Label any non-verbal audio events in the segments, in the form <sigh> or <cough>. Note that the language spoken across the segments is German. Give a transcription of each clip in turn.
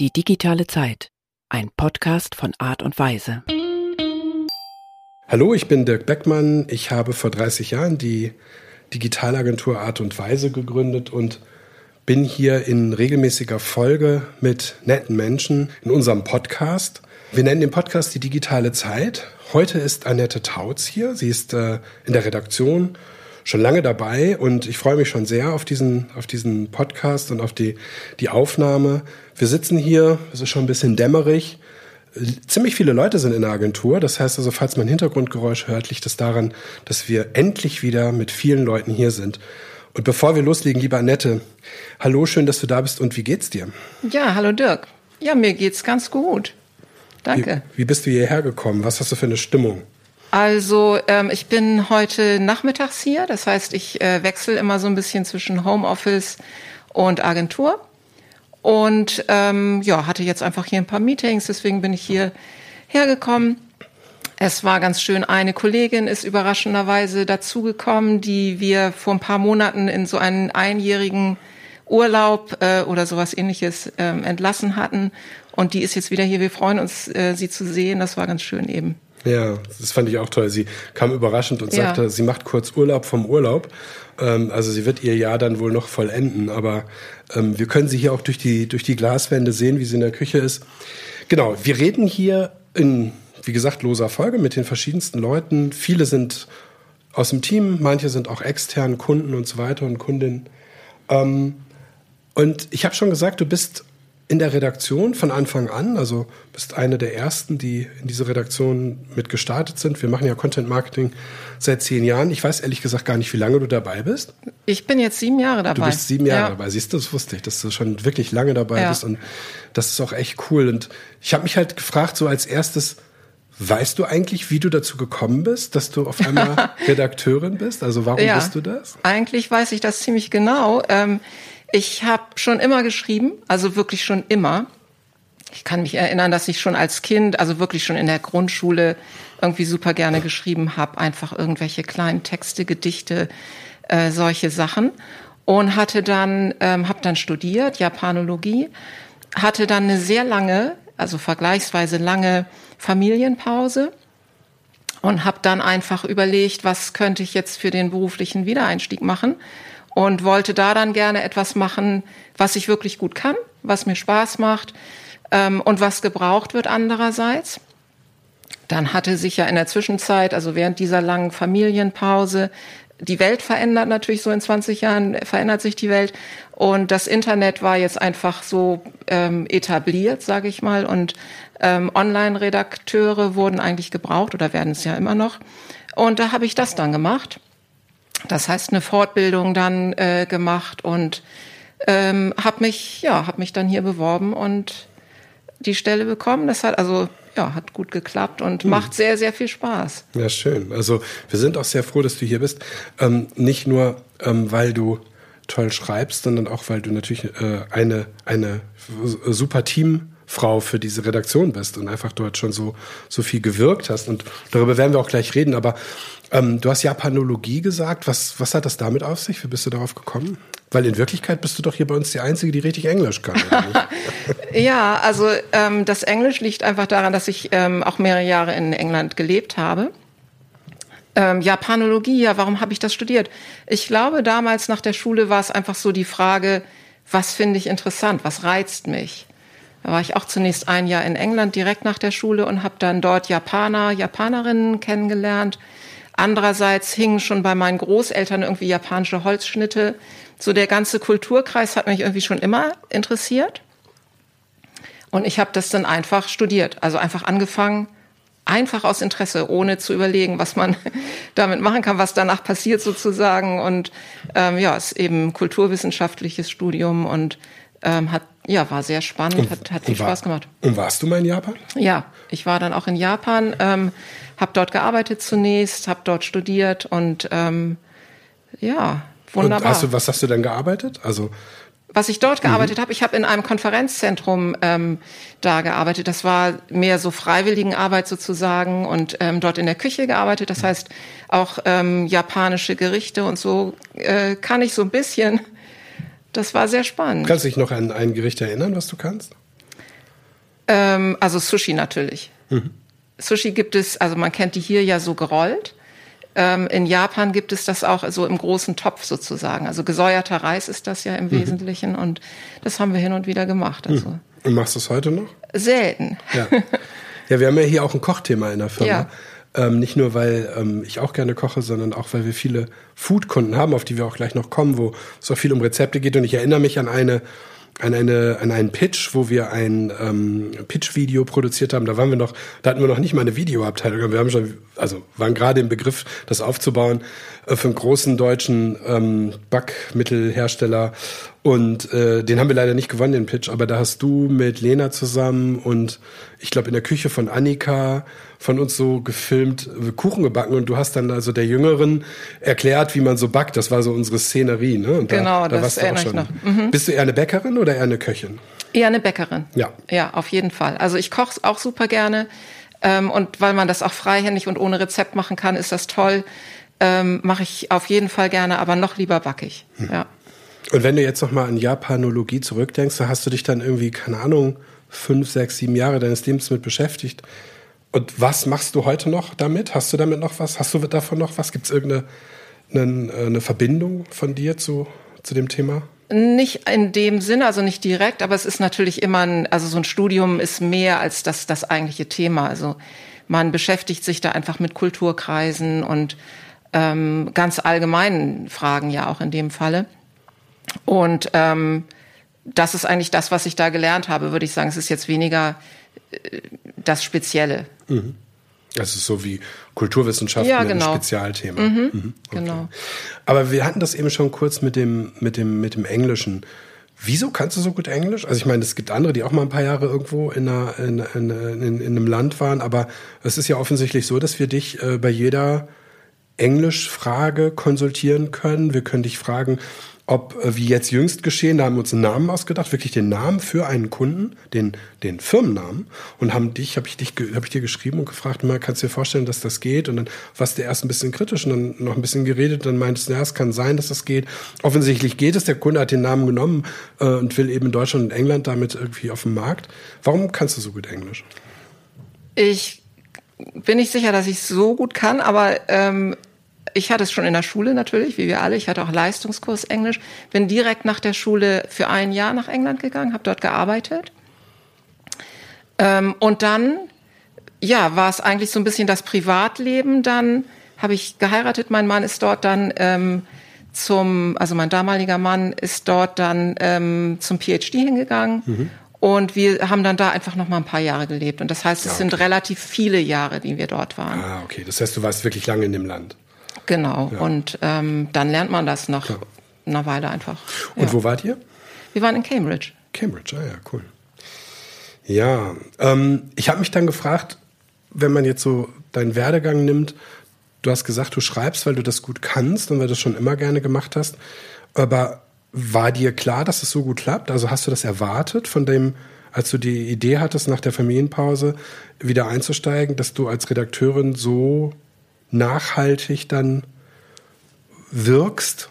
Die digitale Zeit. Ein Podcast von Art und Weise. Hallo, ich bin Dirk Beckmann. Ich habe vor 30 Jahren die Digitalagentur Art und Weise gegründet und bin hier in regelmäßiger Folge mit netten Menschen in unserem Podcast. Wir nennen den Podcast die digitale Zeit. Heute ist Annette Tautz hier. Sie ist äh, in der Redaktion schon lange dabei und ich freue mich schon sehr auf diesen, auf diesen Podcast und auf die, die Aufnahme. Wir sitzen hier, es ist schon ein bisschen dämmerig. Ziemlich viele Leute sind in der Agentur. Das heißt also, falls man Hintergrundgeräusch hört, liegt es daran, dass wir endlich wieder mit vielen Leuten hier sind. Und bevor wir loslegen, liebe Annette, hallo, schön, dass du da bist und wie geht's dir? Ja, hallo Dirk. Ja, mir geht's ganz gut. Danke. Wie, wie bist du hierher gekommen? Was hast du für eine Stimmung? Also ähm, ich bin heute nachmittags hier, das heißt, ich äh, wechsle immer so ein bisschen zwischen Homeoffice und Agentur und ähm, ja, hatte jetzt einfach hier ein paar Meetings, deswegen bin ich hier hergekommen. Es war ganz schön. Eine Kollegin ist überraschenderweise dazugekommen, die wir vor ein paar Monaten in so einen einjährigen Urlaub äh, oder sowas ähnliches ähm, entlassen hatten. Und die ist jetzt wieder hier. Wir freuen uns, äh, sie zu sehen. Das war ganz schön eben. Ja, das fand ich auch toll. Sie kam überraschend und ja. sagte, sie macht kurz Urlaub vom Urlaub. Ähm, also sie wird ihr Jahr dann wohl noch vollenden. Aber ähm, wir können sie hier auch durch die, durch die Glaswände sehen, wie sie in der Küche ist. Genau, wir reden hier in, wie gesagt, loser Folge mit den verschiedensten Leuten. Viele sind aus dem Team, manche sind auch extern, Kunden und so weiter und Kundinnen. Ähm, und ich habe schon gesagt, du bist in der Redaktion von Anfang an, also bist eine der ersten, die in diese Redaktion mit gestartet sind. Wir machen ja Content Marketing seit zehn Jahren. Ich weiß ehrlich gesagt gar nicht, wie lange du dabei bist. Ich bin jetzt sieben Jahre dabei. Du bist sieben Jahre ja. dabei. Siehst du, das wusste ich, dass du schon wirklich lange dabei ja. bist und das ist auch echt cool. Und ich habe mich halt gefragt, so als erstes, Weißt du eigentlich, wie du dazu gekommen bist, dass du auf einmal <laughs> Redakteurin bist? Also warum ja, bist du das? Eigentlich weiß ich das ziemlich genau. Ähm, ich habe schon immer geschrieben, also wirklich schon immer. Ich kann mich erinnern, dass ich schon als Kind, also wirklich schon in der Grundschule irgendwie super gerne geschrieben habe, einfach irgendwelche kleinen Texte, Gedichte, äh, solche Sachen. Und hatte dann ähm, habe dann studiert Japanologie, hatte dann eine sehr lange, also vergleichsweise lange Familienpause. Und habe dann einfach überlegt, was könnte ich jetzt für den beruflichen Wiedereinstieg machen und wollte da dann gerne etwas machen, was ich wirklich gut kann, was mir Spaß macht ähm, und was gebraucht wird andererseits. Dann hatte sich ja in der Zwischenzeit, also während dieser langen Familienpause, die Welt verändert natürlich so in 20 Jahren, verändert sich die Welt. Und das Internet war jetzt einfach so ähm, etabliert, sage ich mal. Und ähm, Online-Redakteure wurden eigentlich gebraucht oder werden es ja immer noch. Und da habe ich das dann gemacht. Das heißt, eine Fortbildung dann äh, gemacht und ähm, habe mich, ja, habe mich dann hier beworben und die Stelle bekommen. Das hat also ja, hat gut geklappt und hm. macht sehr, sehr viel Spaß. Ja, schön. Also wir sind auch sehr froh, dass du hier bist. Ähm, nicht nur, ähm, weil du toll schreibst, sondern auch, weil du natürlich äh, eine, eine super Teamfrau für diese Redaktion bist und einfach dort schon so, so viel gewirkt hast. Und darüber werden wir auch gleich reden. Aber ähm, du hast Japanologie gesagt. Was, was hat das damit auf sich? Wie bist du darauf gekommen? Weil in Wirklichkeit bist du doch hier bei uns die Einzige, die richtig Englisch kann. <laughs> ja, also ähm, das Englisch liegt einfach daran, dass ich ähm, auch mehrere Jahre in England gelebt habe. Ähm, Japanologie, ja, warum habe ich das studiert? Ich glaube, damals nach der Schule war es einfach so die Frage, was finde ich interessant, was reizt mich? Da war ich auch zunächst ein Jahr in England direkt nach der Schule und habe dann dort Japaner, Japanerinnen kennengelernt Andererseits hingen schon bei meinen Großeltern irgendwie japanische Holzschnitte. So der ganze Kulturkreis hat mich irgendwie schon immer interessiert. Und ich habe das dann einfach studiert, also einfach angefangen, einfach aus Interesse, ohne zu überlegen, was man <laughs> damit machen kann, was danach passiert sozusagen. Und ähm, ja, es ist eben kulturwissenschaftliches Studium und ähm, hat ja war sehr spannend, und, hat, hat viel war, Spaß gemacht. Und warst du mal in Japan? Ja, ich war dann auch in Japan. Ähm, habe dort gearbeitet zunächst, habe dort studiert und ähm, ja, wunderbar. Und hast du, was hast du denn gearbeitet? Also was ich dort gearbeitet mhm. habe, ich habe in einem Konferenzzentrum ähm, da gearbeitet. Das war mehr so Freiwilligenarbeit sozusagen und ähm, dort in der Küche gearbeitet. Das heißt auch ähm, japanische Gerichte und so äh, kann ich so ein bisschen. Das war sehr spannend. Kannst du dich noch an ein Gericht erinnern, was du kannst? Ähm, also Sushi natürlich. Mhm. Sushi gibt es, also man kennt die hier ja so gerollt. Ähm, in Japan gibt es das auch so im großen Topf sozusagen. Also gesäuerter Reis ist das ja im mhm. Wesentlichen und das haben wir hin und wieder gemacht. Also. Mhm. Und machst du es heute noch? Selten. Ja. ja, wir haben ja hier auch ein Kochthema in der Firma. Ja. Ähm, nicht nur, weil ähm, ich auch gerne koche, sondern auch, weil wir viele Foodkunden haben, auf die wir auch gleich noch kommen, wo es auch viel um Rezepte geht. Und ich erinnere mich an eine an, eine, an einen Pitch, wo wir ein ähm, Pitch-Video produziert haben. Da waren wir noch, da hatten wir noch nicht mal eine Videoabteilung. Wir haben schon, also waren gerade im Begriff, das aufzubauen äh, für einen großen deutschen ähm, Backmittelhersteller. Und äh, den haben wir leider nicht gewonnen, den Pitch. Aber da hast du mit Lena zusammen und ich glaube in der Küche von Annika von uns so gefilmt äh, Kuchen gebacken und du hast dann also der Jüngeren erklärt, wie man so backt. Das war so unsere Szenerie. Ne? Und genau, da, da das erinnere ich noch. Mhm. Bist du eher eine Bäckerin oder eher eine Köchin? Eher eine Bäckerin. Ja. Ja, auf jeden Fall. Also ich koche auch super gerne. Ähm, und weil man das auch freihändig und ohne Rezept machen kann, ist das toll. Ähm, Mache ich auf jeden Fall gerne, aber noch lieber backig. Hm. Ja. Und wenn du jetzt noch mal an Japanologie zurückdenkst, da hast du dich dann irgendwie, keine Ahnung, fünf, sechs, sieben Jahre deines Lebens mit beschäftigt. Und was machst du heute noch damit? Hast du damit noch was? Hast du davon noch was? Gibt es irgendeine eine, eine Verbindung von dir zu, zu dem Thema? Nicht in dem Sinne, also nicht direkt, aber es ist natürlich immer ein, also so ein Studium ist mehr als das, das eigentliche Thema. Also man beschäftigt sich da einfach mit Kulturkreisen und ähm, ganz allgemeinen Fragen ja auch in dem Falle. Und ähm, das ist eigentlich das, was ich da gelernt habe, würde ich sagen. Es ist jetzt weniger äh, das Spezielle. Mhm. Das ist so wie Kulturwissenschaften ja, genau. ein Spezialthema. Mhm, mhm. Okay. Genau. Aber wir hatten das eben schon kurz mit dem, mit dem, mit dem Englischen. Wieso kannst du so gut Englisch? Also ich meine, es gibt andere, die auch mal ein paar Jahre irgendwo in, einer, in, in, in, in einem Land waren, aber es ist ja offensichtlich so, dass wir dich äh, bei jeder Englischfrage konsultieren können. Wir können dich fragen, ob, äh, wie jetzt jüngst geschehen, da haben wir uns einen Namen ausgedacht, wirklich den Namen für einen Kunden, den, den Firmennamen, und haben dich, habe ich dich, habe ich dir geschrieben und gefragt, mal, kannst du dir vorstellen, dass das geht? Und dann warst du erst ein bisschen kritisch und dann noch ein bisschen geredet, dann meintest du, ja, es kann sein, dass das geht. Offensichtlich geht es, der Kunde hat den Namen genommen äh, und will eben in Deutschland und England damit irgendwie auf dem Markt. Warum kannst du so gut Englisch? Ich bin nicht sicher, dass ich so gut kann, aber ähm, ich hatte es schon in der Schule natürlich, wie wir alle. Ich hatte auch Leistungskurs Englisch. Bin direkt nach der Schule für ein Jahr nach England gegangen, habe dort gearbeitet. Ähm, und dann, ja, war es eigentlich so ein bisschen das Privatleben. Dann habe ich geheiratet. Mein Mann ist dort dann ähm, zum, also mein damaliger Mann ist dort dann ähm, zum PhD hingegangen. Mhm. Und wir haben dann da einfach noch mal ein paar Jahre gelebt. Und das heißt, es ja, okay. sind relativ viele Jahre, die wir dort waren. Ah, okay. Das heißt, du warst wirklich lange in dem Land. Genau. Ja. Und ähm, dann lernt man das nach Klar. einer Weile einfach. Und ja. wo wart ihr? Wir waren in Cambridge. Cambridge, ah ja, cool. Ja, ähm, ich habe mich dann gefragt, wenn man jetzt so deinen Werdegang nimmt, du hast gesagt, du schreibst, weil du das gut kannst und weil du das schon immer gerne gemacht hast. Aber war dir klar, dass es so gut klappt? Also hast du das erwartet von dem, als du die Idee hattest, nach der Familienpause wieder einzusteigen, dass du als Redakteurin so nachhaltig dann wirkst?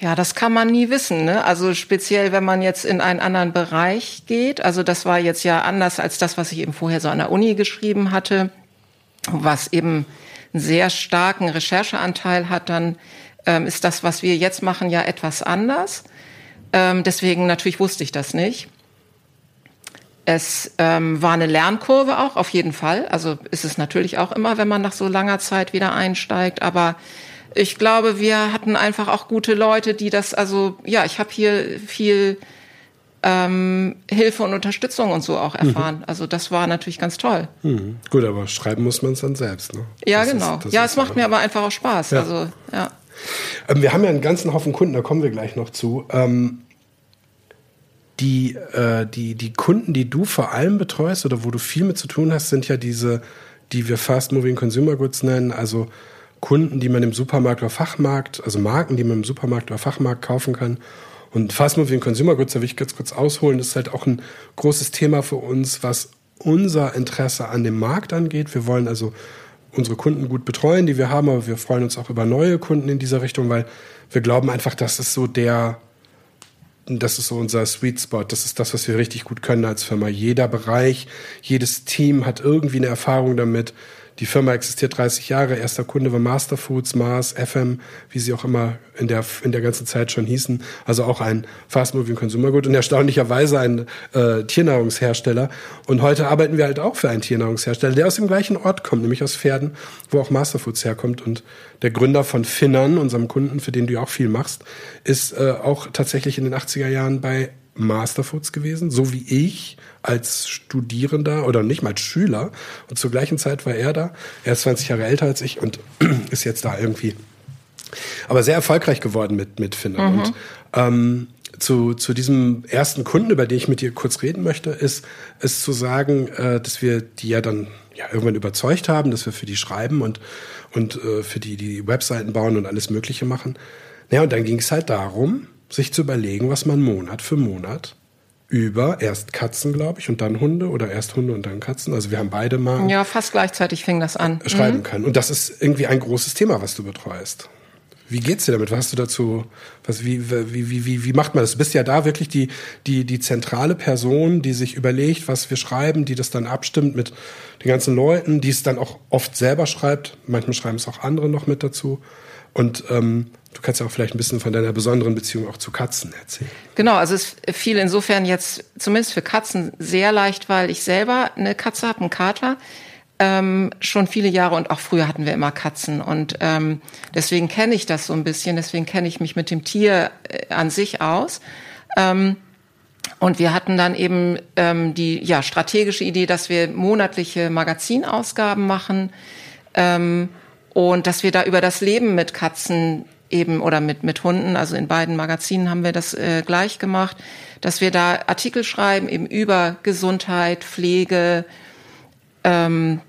Ja, das kann man nie wissen. Ne? Also speziell, wenn man jetzt in einen anderen Bereich geht. Also das war jetzt ja anders als das, was ich eben vorher so an der Uni geschrieben hatte, was eben einen sehr starken Rechercheanteil hat. Dann ähm, ist das, was wir jetzt machen, ja etwas anders. Ähm, deswegen natürlich wusste ich das nicht. Es ähm, war eine Lernkurve auch, auf jeden Fall. Also ist es natürlich auch immer, wenn man nach so langer Zeit wieder einsteigt. Aber ich glaube, wir hatten einfach auch gute Leute, die das, also ja, ich habe hier viel ähm, Hilfe und Unterstützung und so auch mhm. erfahren. Mhm. Also das war natürlich ganz toll. Mhm. Gut, aber schreiben muss man es dann selbst, ne? Ja, das genau. Ist, ja, es macht mir aber einfach auch Spaß. Ja. Also, ja. Ähm, wir haben ja einen ganzen Haufen Kunden, da kommen wir gleich noch zu. Ähm, die, äh, die, die Kunden, die du vor allem betreust oder wo du viel mit zu tun hast, sind ja diese, die wir Fast Moving Consumer Goods nennen, also Kunden, die man im Supermarkt oder Fachmarkt, also Marken, die man im Supermarkt oder Fachmarkt kaufen kann. Und Fast Moving Consumer Goods, da will ich ganz kurz ausholen, das ist halt auch ein großes Thema für uns, was unser Interesse an dem Markt angeht. Wir wollen also unsere Kunden gut betreuen, die wir haben, aber wir freuen uns auch über neue Kunden in dieser Richtung, weil wir glauben einfach, dass es so der das ist so unser Sweet Spot. Das ist das, was wir richtig gut können als Firma. Jeder Bereich, jedes Team hat irgendwie eine Erfahrung damit. Die Firma existiert 30 Jahre. Erster Kunde war Masterfoods, Mars, FM, wie sie auch immer in der, in der ganzen Zeit schon hießen. Also auch ein Fast-Moving Consumer Good und erstaunlicherweise ein äh, Tiernahrungshersteller. Und heute arbeiten wir halt auch für einen Tiernahrungshersteller, der aus dem gleichen Ort kommt, nämlich aus Pferden, wo auch Masterfoods herkommt. Und der Gründer von Finnern, unserem Kunden, für den du ja auch viel machst, ist äh, auch tatsächlich in den 80er Jahren bei Masterfoods gewesen, so wie ich als Studierender oder nicht mal als Schüler. Und zur gleichen Zeit war er da. Er ist 20 Jahre älter als ich und <clears throat> ist jetzt da irgendwie. Aber sehr erfolgreich geworden mit, mit Finnern. Mhm. Und ähm, zu, zu diesem ersten Kunden, über den ich mit dir kurz reden möchte, ist, ist zu sagen, äh, dass wir die ja dann ja, irgendwann überzeugt haben, dass wir für die schreiben und, und äh, für die die Webseiten bauen und alles Mögliche machen. Naja, und dann ging es halt darum, sich zu überlegen, was man Monat für Monat über erst Katzen, glaube ich, und dann Hunde oder erst Hunde und dann Katzen. Also wir haben beide mal. Ja, fast gleichzeitig fing das an. Schreiben mhm. können. Und das ist irgendwie ein großes Thema, was du betreust. Wie geht's dir damit? Was hast du dazu? Was, wie, wie, wie, wie, wie macht man das? Du bist ja da wirklich die, die, die zentrale Person, die sich überlegt, was wir schreiben, die das dann abstimmt mit den ganzen Leuten, die es dann auch oft selber schreibt. Manchmal schreiben es auch andere noch mit dazu. Und ähm, Du kannst ja auch vielleicht ein bisschen von deiner besonderen Beziehung auch zu Katzen erzählen. Genau, also es fiel insofern jetzt zumindest für Katzen sehr leicht, weil ich selber eine Katze habe, einen Kater, ähm, schon viele Jahre und auch früher hatten wir immer Katzen und ähm, deswegen kenne ich das so ein bisschen, deswegen kenne ich mich mit dem Tier äh, an sich aus. Ähm, und wir hatten dann eben ähm, die ja, strategische Idee, dass wir monatliche Magazinausgaben machen ähm, und dass wir da über das Leben mit Katzen eben oder mit, mit Hunden, also in beiden Magazinen haben wir das äh, gleich gemacht, dass wir da Artikel schreiben eben über Gesundheit, Pflege. Ähm,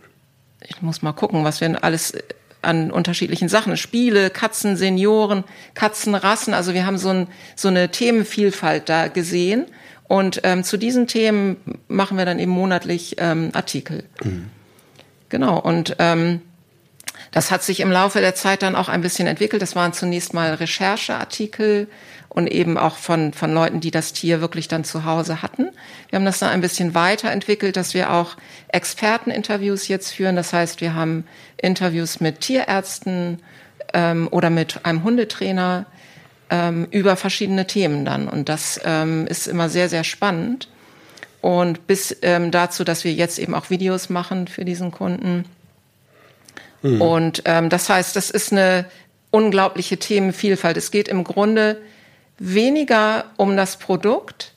ich muss mal gucken, was wir alles an unterschiedlichen Sachen, Spiele, Katzen, Senioren, Katzenrassen. Also wir haben so, ein, so eine Themenvielfalt da gesehen. Und ähm, zu diesen Themen machen wir dann eben monatlich ähm, Artikel. Mhm. Genau. Und ähm, das hat sich im Laufe der Zeit dann auch ein bisschen entwickelt. Das waren zunächst mal Rechercheartikel und eben auch von, von Leuten, die das Tier wirklich dann zu Hause hatten. Wir haben das dann ein bisschen weiterentwickelt, dass wir auch Experteninterviews jetzt führen. Das heißt, wir haben Interviews mit Tierärzten ähm, oder mit einem Hundetrainer ähm, über verschiedene Themen dann. Und das ähm, ist immer sehr, sehr spannend. Und bis ähm, dazu, dass wir jetzt eben auch Videos machen für diesen Kunden Mhm. Und ähm, das heißt, das ist eine unglaubliche Themenvielfalt. Es geht im Grunde weniger um das Produkt,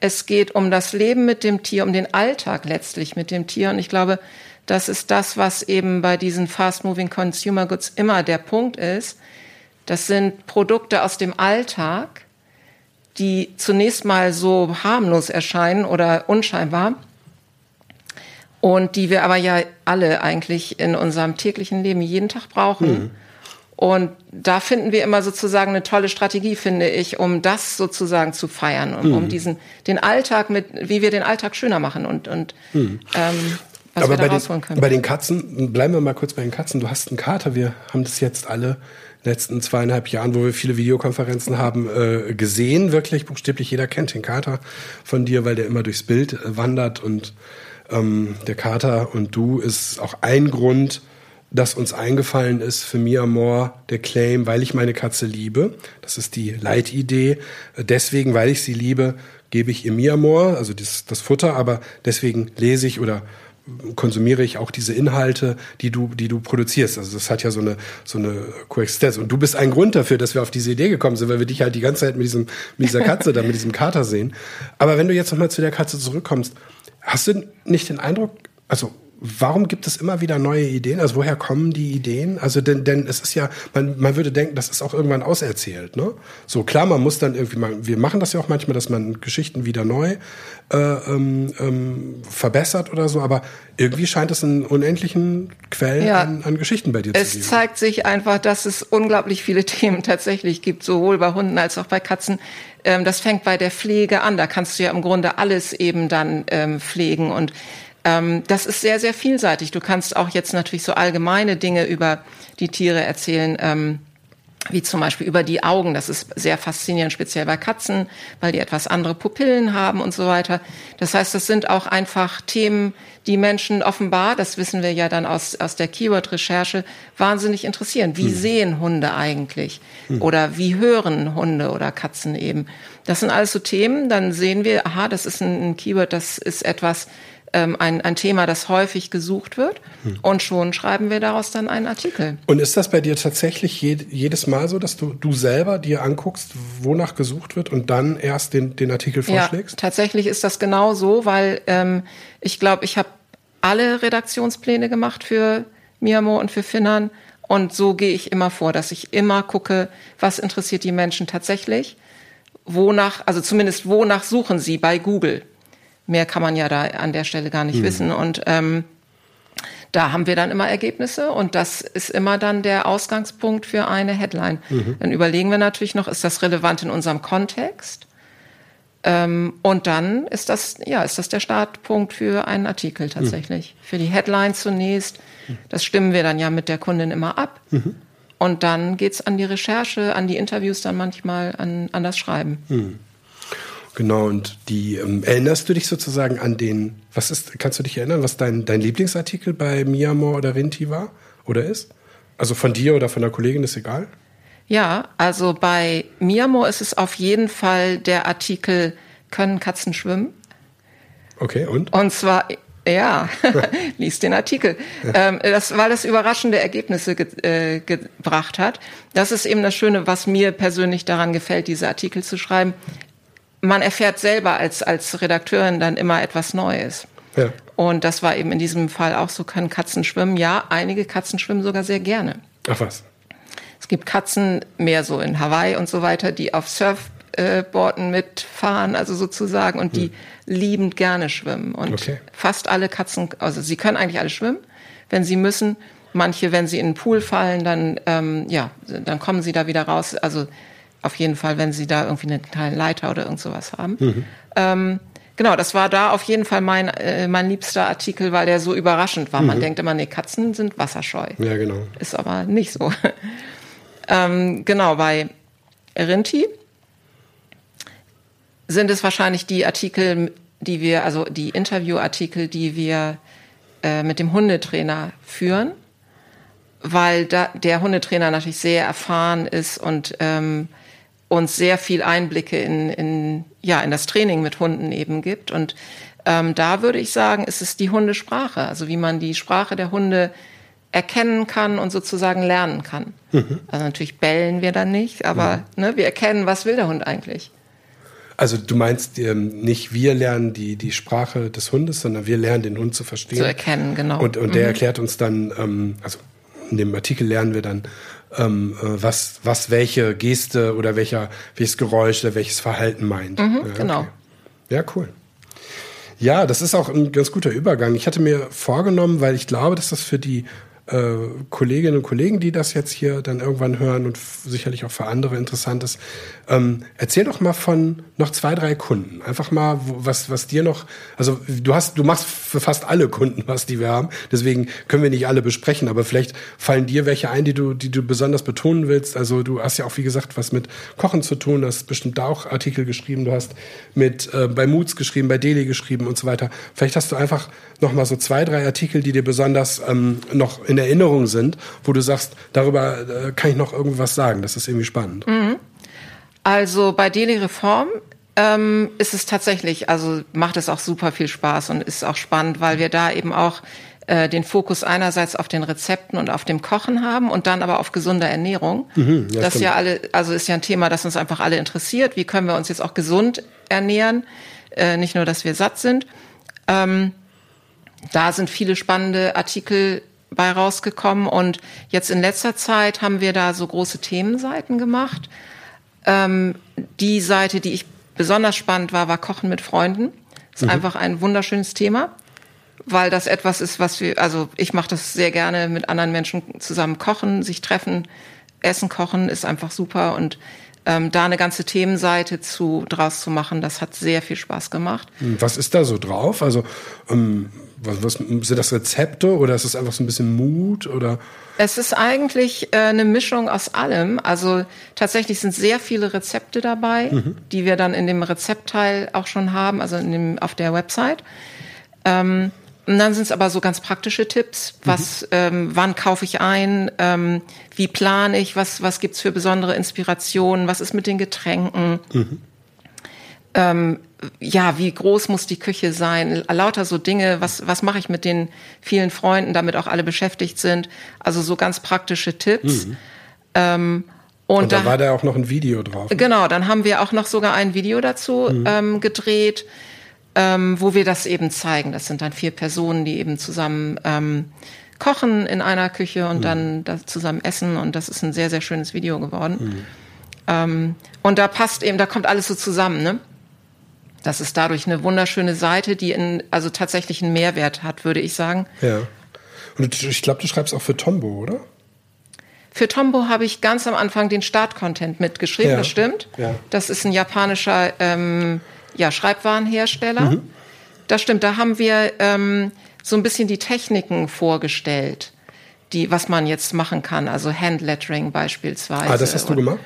es geht um das Leben mit dem Tier, um den Alltag letztlich mit dem Tier. Und ich glaube, das ist das, was eben bei diesen Fast-Moving Consumer Goods immer der Punkt ist. Das sind Produkte aus dem Alltag, die zunächst mal so harmlos erscheinen oder unscheinbar und die wir aber ja alle eigentlich in unserem täglichen Leben jeden Tag brauchen. Mhm. Und da finden wir immer sozusagen eine tolle Strategie, finde ich, um das sozusagen zu feiern und mhm. um diesen den Alltag mit, wie wir den Alltag schöner machen und und mhm. ähm, was Aber wir da bei rausholen können. Bei den Katzen, bleiben wir mal kurz bei den Katzen. Du hast einen Kater. Wir haben das jetzt alle letzten zweieinhalb Jahren, wo wir viele Videokonferenzen haben, äh, gesehen. Wirklich buchstäblich jeder kennt den Kater von dir, weil der immer durchs Bild äh, wandert und ähm, der Kater und du ist auch ein Grund, dass uns eingefallen ist für Mia Moore der Claim, weil ich meine Katze liebe. Das ist die Leitidee. Deswegen, weil ich sie liebe, gebe ich ihr Mia Moore, also das, das Futter, aber deswegen lese ich oder konsumiere ich auch diese Inhalte, die du, die du produzierst. Also das hat ja so eine, so eine Koexistenz. Und du bist ein Grund dafür, dass wir auf diese Idee gekommen sind, weil wir dich halt die ganze Zeit mit diesem, mit dieser Katze da, mit diesem Kater sehen. Aber wenn du jetzt nochmal zu der Katze zurückkommst, Hast du nicht den Eindruck, also warum gibt es immer wieder neue Ideen? Also woher kommen die Ideen? Also denn, denn es ist ja, man, man würde denken, das ist auch irgendwann auserzählt. Ne? So klar, man muss dann irgendwie mal, wir machen das ja auch manchmal, dass man Geschichten wieder neu äh, ähm, ähm, verbessert oder so, aber irgendwie scheint es einen unendlichen Quell ja. an, an, Geschichten bei dir zu geben. Es zeigt sich einfach, dass es unglaublich viele <laughs> Themen tatsächlich gibt, sowohl bei Hunden als auch bei Katzen. Ähm, das fängt bei der Pflege an. Da kannst du ja im Grunde alles eben dann ähm, pflegen und das ist sehr, sehr vielseitig. Du kannst auch jetzt natürlich so allgemeine Dinge über die Tiere erzählen. Ähm, wie zum Beispiel über die Augen. Das ist sehr faszinierend, speziell bei Katzen, weil die etwas andere Pupillen haben und so weiter. Das heißt, das sind auch einfach Themen, die Menschen offenbar, das wissen wir ja dann aus, aus der Keyword-Recherche, wahnsinnig interessieren. Wie hm. sehen Hunde eigentlich? Hm. Oder wie hören Hunde oder Katzen eben? Das sind alles so Themen, dann sehen wir, aha, das ist ein, ein Keyword, das ist etwas, ähm, ein, ein Thema, das häufig gesucht wird. Hm. Und schon schreiben wir daraus dann einen Artikel. Und ist das bei dir tatsächlich je, jedes Mal so, dass du, du selber dir anguckst, wonach gesucht wird und dann erst den, den Artikel vorschlägst? Ja, tatsächlich ist das genau so, weil ähm, ich glaube, ich habe alle Redaktionspläne gemacht für Miamo und für Finnern. Und so gehe ich immer vor, dass ich immer gucke, was interessiert die Menschen tatsächlich. Wonach, also zumindest wonach suchen sie bei Google. Mehr kann man ja da an der Stelle gar nicht mhm. wissen. Und ähm, da haben wir dann immer Ergebnisse und das ist immer dann der Ausgangspunkt für eine Headline. Mhm. Dann überlegen wir natürlich noch, ist das relevant in unserem Kontext? Ähm, und dann ist das, ja, ist das der Startpunkt für einen Artikel tatsächlich. Mhm. Für die Headline zunächst. Das stimmen wir dann ja mit der Kundin immer ab. Mhm. Und dann geht's an die Recherche, an die Interviews dann manchmal, an, an das Schreiben. Genau, und die ähm, erinnerst du dich sozusagen an den, was ist, kannst du dich erinnern, was dein, dein Lieblingsartikel bei Miyamor oder Rinti war oder ist? Also von dir oder von der Kollegin ist egal? Ja, also bei Miyamor ist es auf jeden Fall der Artikel Können Katzen schwimmen? Okay, und? Und zwar, ja, <laughs> lies den Artikel. Ähm, das, weil das überraschende Ergebnisse ge äh, gebracht hat. Das ist eben das Schöne, was mir persönlich daran gefällt, diese Artikel zu schreiben man erfährt selber als, als Redakteurin dann immer etwas Neues. Ja. Und das war eben in diesem Fall auch so, können Katzen schwimmen? Ja, einige Katzen schwimmen sogar sehr gerne. Ach was. Es gibt Katzen, mehr so in Hawaii und so weiter, die auf Surfboarden mitfahren, also sozusagen, und die hm. liebend gerne schwimmen. Und okay. fast alle Katzen, also sie können eigentlich alle schwimmen, wenn sie müssen. Manche, wenn sie in den Pool fallen, dann, ähm, ja, dann kommen sie da wieder raus. Also auf jeden Fall, wenn sie da irgendwie eine kleine Leiter oder irgend sowas haben. Mhm. Ähm, genau, das war da auf jeden Fall mein, äh, mein liebster Artikel, weil der so überraschend war. Mhm. Man denkt immer, nee, Katzen sind wasserscheu. Ja, genau. Ist aber nicht so. <laughs> ähm, genau, bei Rinti sind es wahrscheinlich die Artikel, die wir, also die Interviewartikel, die wir äh, mit dem Hundetrainer führen, weil da der Hundetrainer natürlich sehr erfahren ist und ähm, uns sehr viel Einblicke in, in, ja, in das Training mit Hunden eben gibt. Und ähm, da würde ich sagen, ist es die Hundesprache, also wie man die Sprache der Hunde erkennen kann und sozusagen lernen kann. Mhm. Also natürlich bellen wir dann nicht, aber mhm. ne, wir erkennen, was will der Hund eigentlich. Also du meinst ähm, nicht, wir lernen die, die Sprache des Hundes, sondern wir lernen den Hund zu verstehen. Zu erkennen, genau. Und, und der mhm. erklärt uns dann, ähm, also in dem Artikel lernen wir dann, ähm, äh, was, was welche Geste oder welcher, welches Geräusch oder welches Verhalten meint. Mhm, ja, genau. Ja, cool. Ja, das ist auch ein ganz guter Übergang. Ich hatte mir vorgenommen, weil ich glaube, dass das für die äh, Kolleginnen und Kollegen, die das jetzt hier dann irgendwann hören und sicherlich auch für andere interessant ist. Ähm, erzähl doch mal von noch zwei, drei Kunden. Einfach mal, was, was dir noch, also du hast, du machst für fast alle Kunden was, die wir haben. Deswegen können wir nicht alle besprechen, aber vielleicht fallen dir welche ein, die du, die du besonders betonen willst. Also du hast ja auch, wie gesagt, was mit Kochen zu tun, du hast bestimmt da auch Artikel geschrieben, du hast mit äh, bei Moods geschrieben, bei Deli geschrieben und so weiter. Vielleicht hast du einfach noch mal so zwei, drei Artikel, die dir besonders ähm, noch in Erinnerung sind, wo du sagst, darüber äh, kann ich noch irgendwas sagen. Das ist irgendwie spannend. Mhm. Also bei Daily Reform ähm, ist es tatsächlich, also macht es auch super viel Spaß und ist auch spannend, weil wir da eben auch äh, den Fokus einerseits auf den Rezepten und auf dem Kochen haben und dann aber auf gesunder Ernährung. Mhm, ja, das stimmt. ja alle, also ist ja ein Thema, das uns einfach alle interessiert. Wie können wir uns jetzt auch gesund ernähren? Äh, nicht nur, dass wir satt sind. Ähm, da sind viele spannende Artikel bei rausgekommen. Und jetzt in letzter Zeit haben wir da so große Themenseiten gemacht. Ähm, die Seite, die ich besonders spannend war, war Kochen mit Freunden. Ist mhm. einfach ein wunderschönes Thema, weil das etwas ist, was wir, also ich mache das sehr gerne mit anderen Menschen zusammen kochen, sich treffen, Essen kochen ist einfach super und ähm, da eine ganze Themenseite zu draus zu machen, das hat sehr viel Spaß gemacht. Was ist da so drauf? Also ähm, was, was, sind das Rezepte oder ist es einfach so ein bisschen Mut oder? Es ist eigentlich äh, eine Mischung aus allem. Also tatsächlich sind sehr viele Rezepte dabei, mhm. die wir dann in dem Rezeptteil auch schon haben, also in dem, auf der Website. Ähm, und dann sind es aber so ganz praktische Tipps. Was, mhm. ähm, wann kaufe ich ein? Ähm, wie plane ich? Was, was gibt's für besondere Inspirationen? Was ist mit den Getränken? Mhm. Ähm, ja, wie groß muss die Küche sein? Lauter so Dinge. Was, was mache ich mit den vielen Freunden, damit auch alle beschäftigt sind? Also so ganz praktische Tipps. Mhm. Ähm, und, und da, war da auch noch ein Video drauf. Ne? Genau, dann haben wir auch noch sogar ein Video dazu mhm. ähm, gedreht ähm, wo wir das eben zeigen. Das sind dann vier Personen, die eben zusammen ähm, kochen in einer Küche und mhm. dann das zusammen essen und das ist ein sehr, sehr schönes Video geworden. Mhm. Ähm, und da passt eben, da kommt alles so zusammen, ne? Das ist dadurch eine wunderschöne Seite, die in, also tatsächlich einen Mehrwert hat, würde ich sagen. Ja. Und ich glaube, du schreibst auch für Tombo, oder? Für Tombo habe ich ganz am Anfang den Start-Content mitgeschrieben, ja. das stimmt. Ja. Das ist ein japanischer ähm, ja, Schreibwarenhersteller. Mhm. Das stimmt, da haben wir ähm, so ein bisschen die Techniken vorgestellt, die, was man jetzt machen kann, also Handlettering beispielsweise. Ah, das hast du gemacht?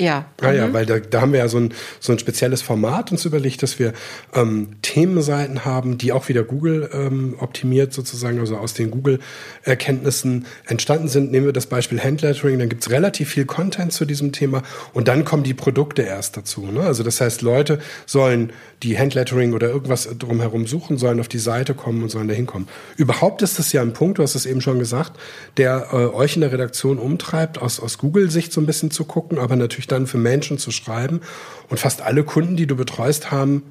Ja. Ah ja, mhm. weil da, da haben wir ja so ein, so ein spezielles Format uns überlegt, dass wir ähm, Themenseiten haben, die auch wieder Google ähm, optimiert sozusagen, also aus den Google-Erkenntnissen entstanden sind. Nehmen wir das Beispiel Handlettering, dann gibt's relativ viel Content zu diesem Thema und dann kommen die Produkte erst dazu. Ne? Also das heißt, Leute sollen die Handlettering oder irgendwas drumherum suchen, sollen auf die Seite kommen und sollen da hinkommen. Überhaupt ist das ja ein Punkt, du hast es eben schon gesagt, der äh, euch in der Redaktion umtreibt, aus, aus Google-Sicht so ein bisschen zu gucken, aber natürlich dann für Menschen zu schreiben. Und fast alle Kunden, die du betreust, haben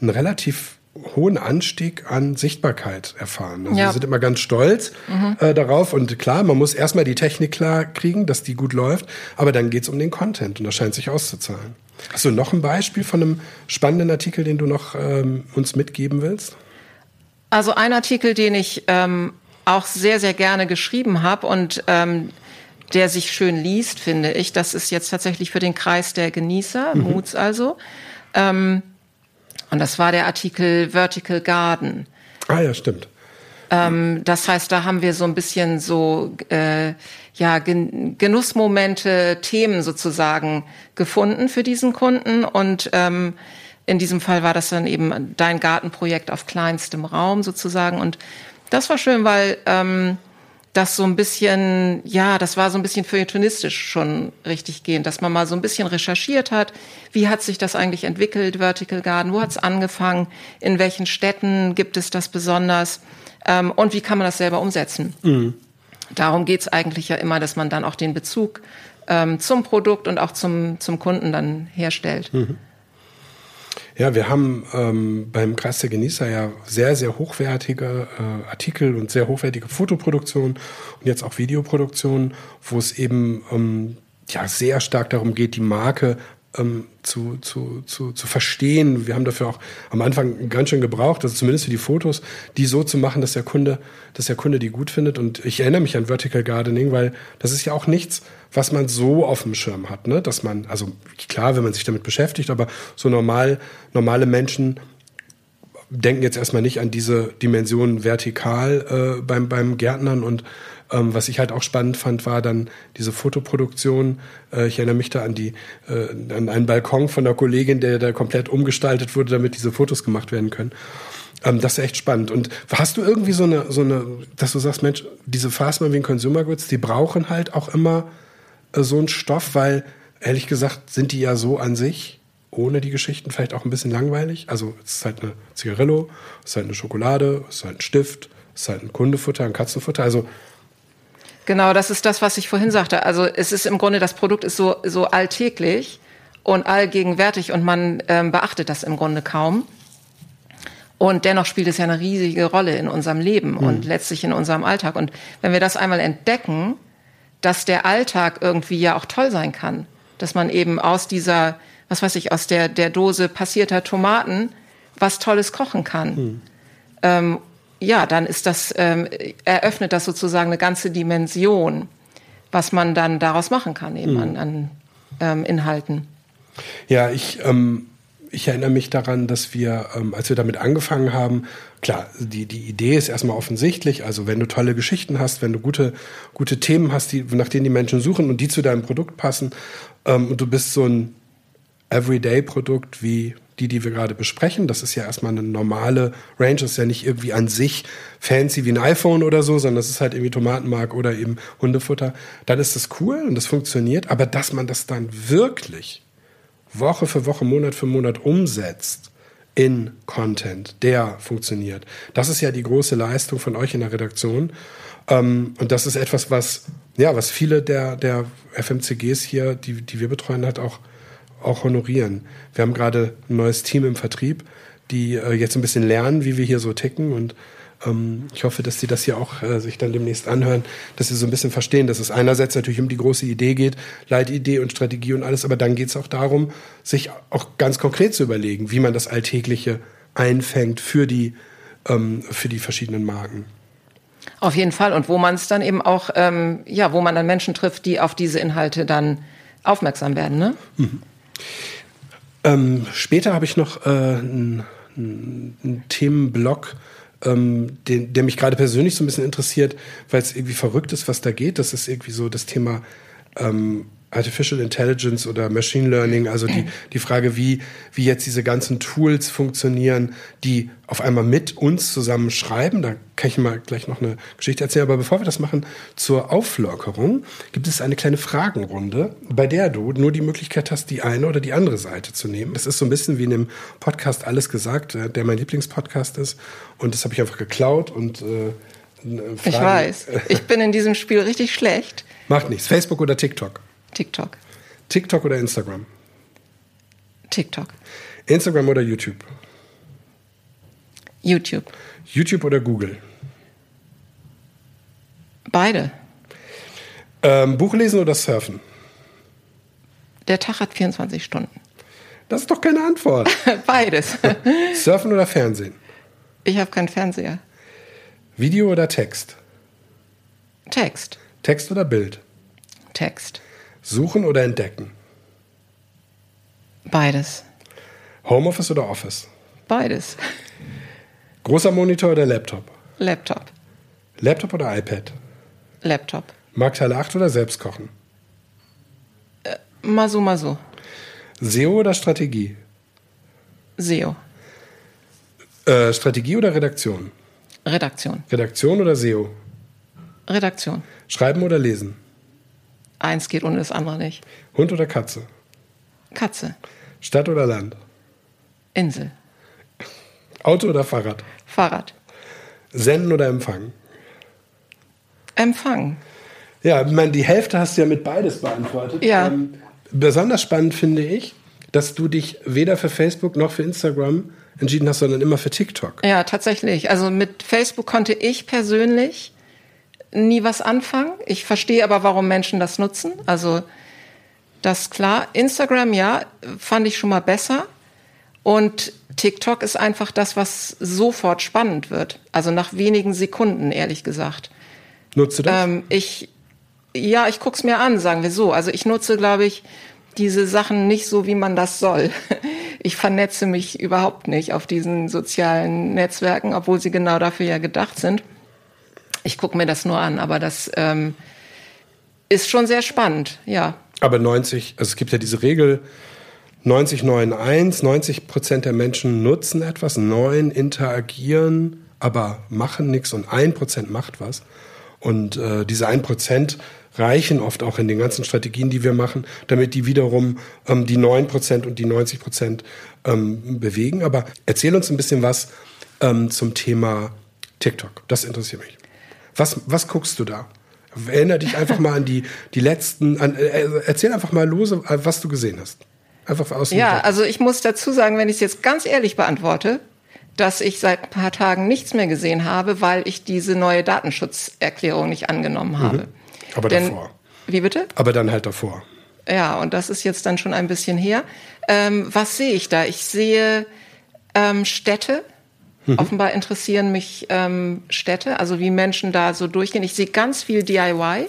einen relativ hohen Anstieg an Sichtbarkeit erfahren. Also ja. wir sind immer ganz stolz mhm. äh, darauf. Und klar, man muss erstmal die Technik klar kriegen, dass die gut läuft, aber dann geht's um den Content und das scheint sich auszuzahlen. Hast du noch ein Beispiel von einem spannenden Artikel, den du noch ähm, uns mitgeben willst? Also ein Artikel, den ich ähm, auch sehr, sehr gerne geschrieben habe und ähm, der sich schön liest, finde ich. Das ist jetzt tatsächlich für den Kreis der Genießer, mhm. Moods also. Ähm, und das war der Artikel Vertical Garden. Ah ja, stimmt. Ähm, das heißt, da haben wir so ein bisschen so äh, ja Gen Genussmomente, Themen sozusagen gefunden für diesen Kunden und ähm, in diesem Fall war das dann eben dein Gartenprojekt auf kleinstem Raum sozusagen und das war schön, weil ähm, das so ein bisschen, ja, das war so ein bisschen feuilletonistisch schon richtig gehend, dass man mal so ein bisschen recherchiert hat, wie hat sich das eigentlich entwickelt, Vertical Garden, wo hat es angefangen, in welchen Städten gibt es das besonders ähm, und wie kann man das selber umsetzen. Mhm. Darum geht's eigentlich ja immer, dass man dann auch den Bezug ähm, zum Produkt und auch zum, zum Kunden dann herstellt. Mhm. Ja, wir haben ähm, beim Kreis der Genießer ja sehr, sehr hochwertige äh, Artikel und sehr hochwertige Fotoproduktion und jetzt auch Videoproduktion, wo es eben ähm, ja sehr stark darum geht, die Marke ähm, zu, zu, zu, zu verstehen. Wir haben dafür auch am Anfang ganz schön gebraucht, also zumindest für die Fotos, die so zu machen, dass der Kunde, dass der Kunde die gut findet. Und ich erinnere mich an Vertical Gardening, weil das ist ja auch nichts, was man so auf dem Schirm hat, ne? Dass man, also klar, wenn man sich damit beschäftigt, aber so normal, normale Menschen denken jetzt erstmal nicht an diese Dimension vertikal äh, beim, beim Gärtnern und ähm, was ich halt auch spannend fand, war dann diese Fotoproduktion. Äh, ich erinnere mich da an die äh, an einen Balkon von einer Kollegin, der da komplett umgestaltet wurde, damit diese Fotos gemacht werden können. Ähm, das ist echt spannend. Und hast du irgendwie so eine, so eine, dass du sagst, Mensch, diese Fast Moving Consumer Goods, die brauchen halt auch immer äh, so einen Stoff, weil ehrlich gesagt sind die ja so an sich ohne die Geschichten vielleicht auch ein bisschen langweilig. Also es ist halt eine Zigarillo, es ist halt eine Schokolade, es ist halt ein Stift, es ist halt ein Kundefutter, ein Katzenfutter. Also Genau, das ist das, was ich vorhin sagte. Also es ist im Grunde, das Produkt ist so, so alltäglich und allgegenwärtig und man ähm, beachtet das im Grunde kaum. Und dennoch spielt es ja eine riesige Rolle in unserem Leben mhm. und letztlich in unserem Alltag. Und wenn wir das einmal entdecken, dass der Alltag irgendwie ja auch toll sein kann, dass man eben aus dieser, was weiß ich, aus der, der Dose passierter Tomaten was Tolles kochen kann. Mhm. Ähm, ja, dann ist das, ähm, eröffnet das sozusagen eine ganze Dimension, was man dann daraus machen kann, eben mhm. an, an ähm, Inhalten. Ja, ich, ähm, ich erinnere mich daran, dass wir, ähm, als wir damit angefangen haben, klar, die, die Idee ist erstmal offensichtlich. Also wenn du tolle Geschichten hast, wenn du gute, gute Themen hast, die, nach denen die Menschen suchen und die zu deinem Produkt passen, ähm, und du bist so ein Everyday-Produkt wie die, die wir gerade besprechen. Das ist ja erstmal eine normale Range. Das ist ja nicht irgendwie an sich fancy wie ein iPhone oder so, sondern das ist halt irgendwie Tomatenmark oder eben Hundefutter. Dann ist das cool und das funktioniert. Aber dass man das dann wirklich Woche für Woche, Monat für Monat umsetzt in Content, der funktioniert. Das ist ja die große Leistung von euch in der Redaktion. Ähm, und das ist etwas, was, ja, was viele der, der FMCGs hier, die, die wir betreuen, halt auch auch honorieren. Wir haben gerade ein neues Team im Vertrieb, die äh, jetzt ein bisschen lernen, wie wir hier so ticken und ähm, ich hoffe, dass sie das hier auch äh, sich dann demnächst anhören, dass sie so ein bisschen verstehen, dass es einerseits natürlich um die große Idee geht, Leitidee und Strategie und alles, aber dann geht es auch darum, sich auch ganz konkret zu überlegen, wie man das Alltägliche einfängt für die, ähm, für die verschiedenen Marken. Auf jeden Fall. Und wo man es dann eben auch, ähm, ja, wo man dann Menschen trifft, die auf diese Inhalte dann aufmerksam werden, ne? Mhm. Ähm, später habe ich noch äh, einen, Themenblock, ähm, den, der mich gerade persönlich so ein bisschen interessiert, weil es irgendwie verrückt ist, was da geht. Das ist irgendwie so das Thema ähm, Artificial Intelligence oder Machine Learning, also die, die Frage, wie, wie jetzt diese ganzen Tools funktionieren, die auf einmal mit uns zusammen schreiben. Da kann ich mal gleich noch eine Geschichte erzählen. Aber bevor wir das machen, zur Auflockerung gibt es eine kleine Fragenrunde, bei der du nur die Möglichkeit hast, die eine oder die andere Seite zu nehmen. Das ist so ein bisschen wie in dem Podcast Alles gesagt, äh, der mein Lieblingspodcast ist. Und das habe ich einfach geklaut und äh, ich weiß. Ich bin in diesem Spiel richtig schlecht. Macht nichts. Facebook oder TikTok? TikTok. TikTok oder Instagram? TikTok. Instagram oder YouTube? YouTube. YouTube oder Google? Beide. Ähm, Buch lesen oder surfen? Der Tag hat 24 Stunden. Das ist doch keine Antwort. <laughs> Beides. surfen oder Fernsehen? Ich habe keinen Fernseher. Video oder Text? Text. Text oder Bild? Text. Suchen oder entdecken? Beides. Homeoffice oder Office? Beides. Großer Monitor oder Laptop? Laptop. Laptop oder iPad? Laptop. Marktteil 8 oder selbst kochen? Äh, mal so, mal so. SEO oder Strategie? SEO. Äh, Strategie oder Redaktion? Redaktion. Redaktion oder SEO? Redaktion. Schreiben oder lesen? Eins geht ohne das andere nicht. Hund oder Katze? Katze. Stadt oder Land? Insel. Auto oder Fahrrad? Fahrrad. Senden oder empfangen? Empfangen. Ja, ich meine, die Hälfte hast du ja mit beides beantwortet. Ja. Ähm, besonders spannend finde ich, dass du dich weder für Facebook noch für Instagram entschieden hast, sondern immer für TikTok. Ja, tatsächlich. Also mit Facebook konnte ich persönlich nie was anfangen. Ich verstehe aber, warum Menschen das nutzen. Also das ist klar. Instagram, ja, fand ich schon mal besser. Und TikTok ist einfach das, was sofort spannend wird. Also nach wenigen Sekunden, ehrlich gesagt. Nutzt du das? Ähm, ich, ja, ich guck's mir an, sagen wir so. Also ich nutze, glaube ich, diese Sachen nicht so, wie man das soll. <laughs> Ich vernetze mich überhaupt nicht auf diesen sozialen Netzwerken, obwohl sie genau dafür ja gedacht sind. Ich gucke mir das nur an, aber das ähm, ist schon sehr spannend, ja. Aber 90, also es gibt ja diese Regel, 90, 9, 1, 90 Prozent der Menschen nutzen etwas, 9 interagieren, aber machen nichts und 1 Prozent macht was. Und äh, diese 1 Prozent reichen oft auch in den ganzen Strategien, die wir machen, damit die wiederum ähm, die 9 Prozent und die 90 Prozent ähm, bewegen. Aber erzähl uns ein bisschen was ähm, zum Thema TikTok. Das interessiert mich. Was, was guckst du da? Erinnere dich einfach mal an die, die letzten, an, äh, erzähl einfach mal lose, äh, was du gesehen hast. Einfach aus dem Ja, Blick. also ich muss dazu sagen, wenn ich es jetzt ganz ehrlich beantworte, dass ich seit ein paar Tagen nichts mehr gesehen habe, weil ich diese neue Datenschutzerklärung nicht angenommen habe. Mhm. Aber Denn, davor. Wie bitte? Aber dann halt davor. Ja, und das ist jetzt dann schon ein bisschen her. Ähm, was sehe ich da? Ich sehe ähm, Städte. Mhm. Offenbar interessieren mich ähm, Städte, also wie Menschen da so durchgehen. Ich sehe ganz viel DIY.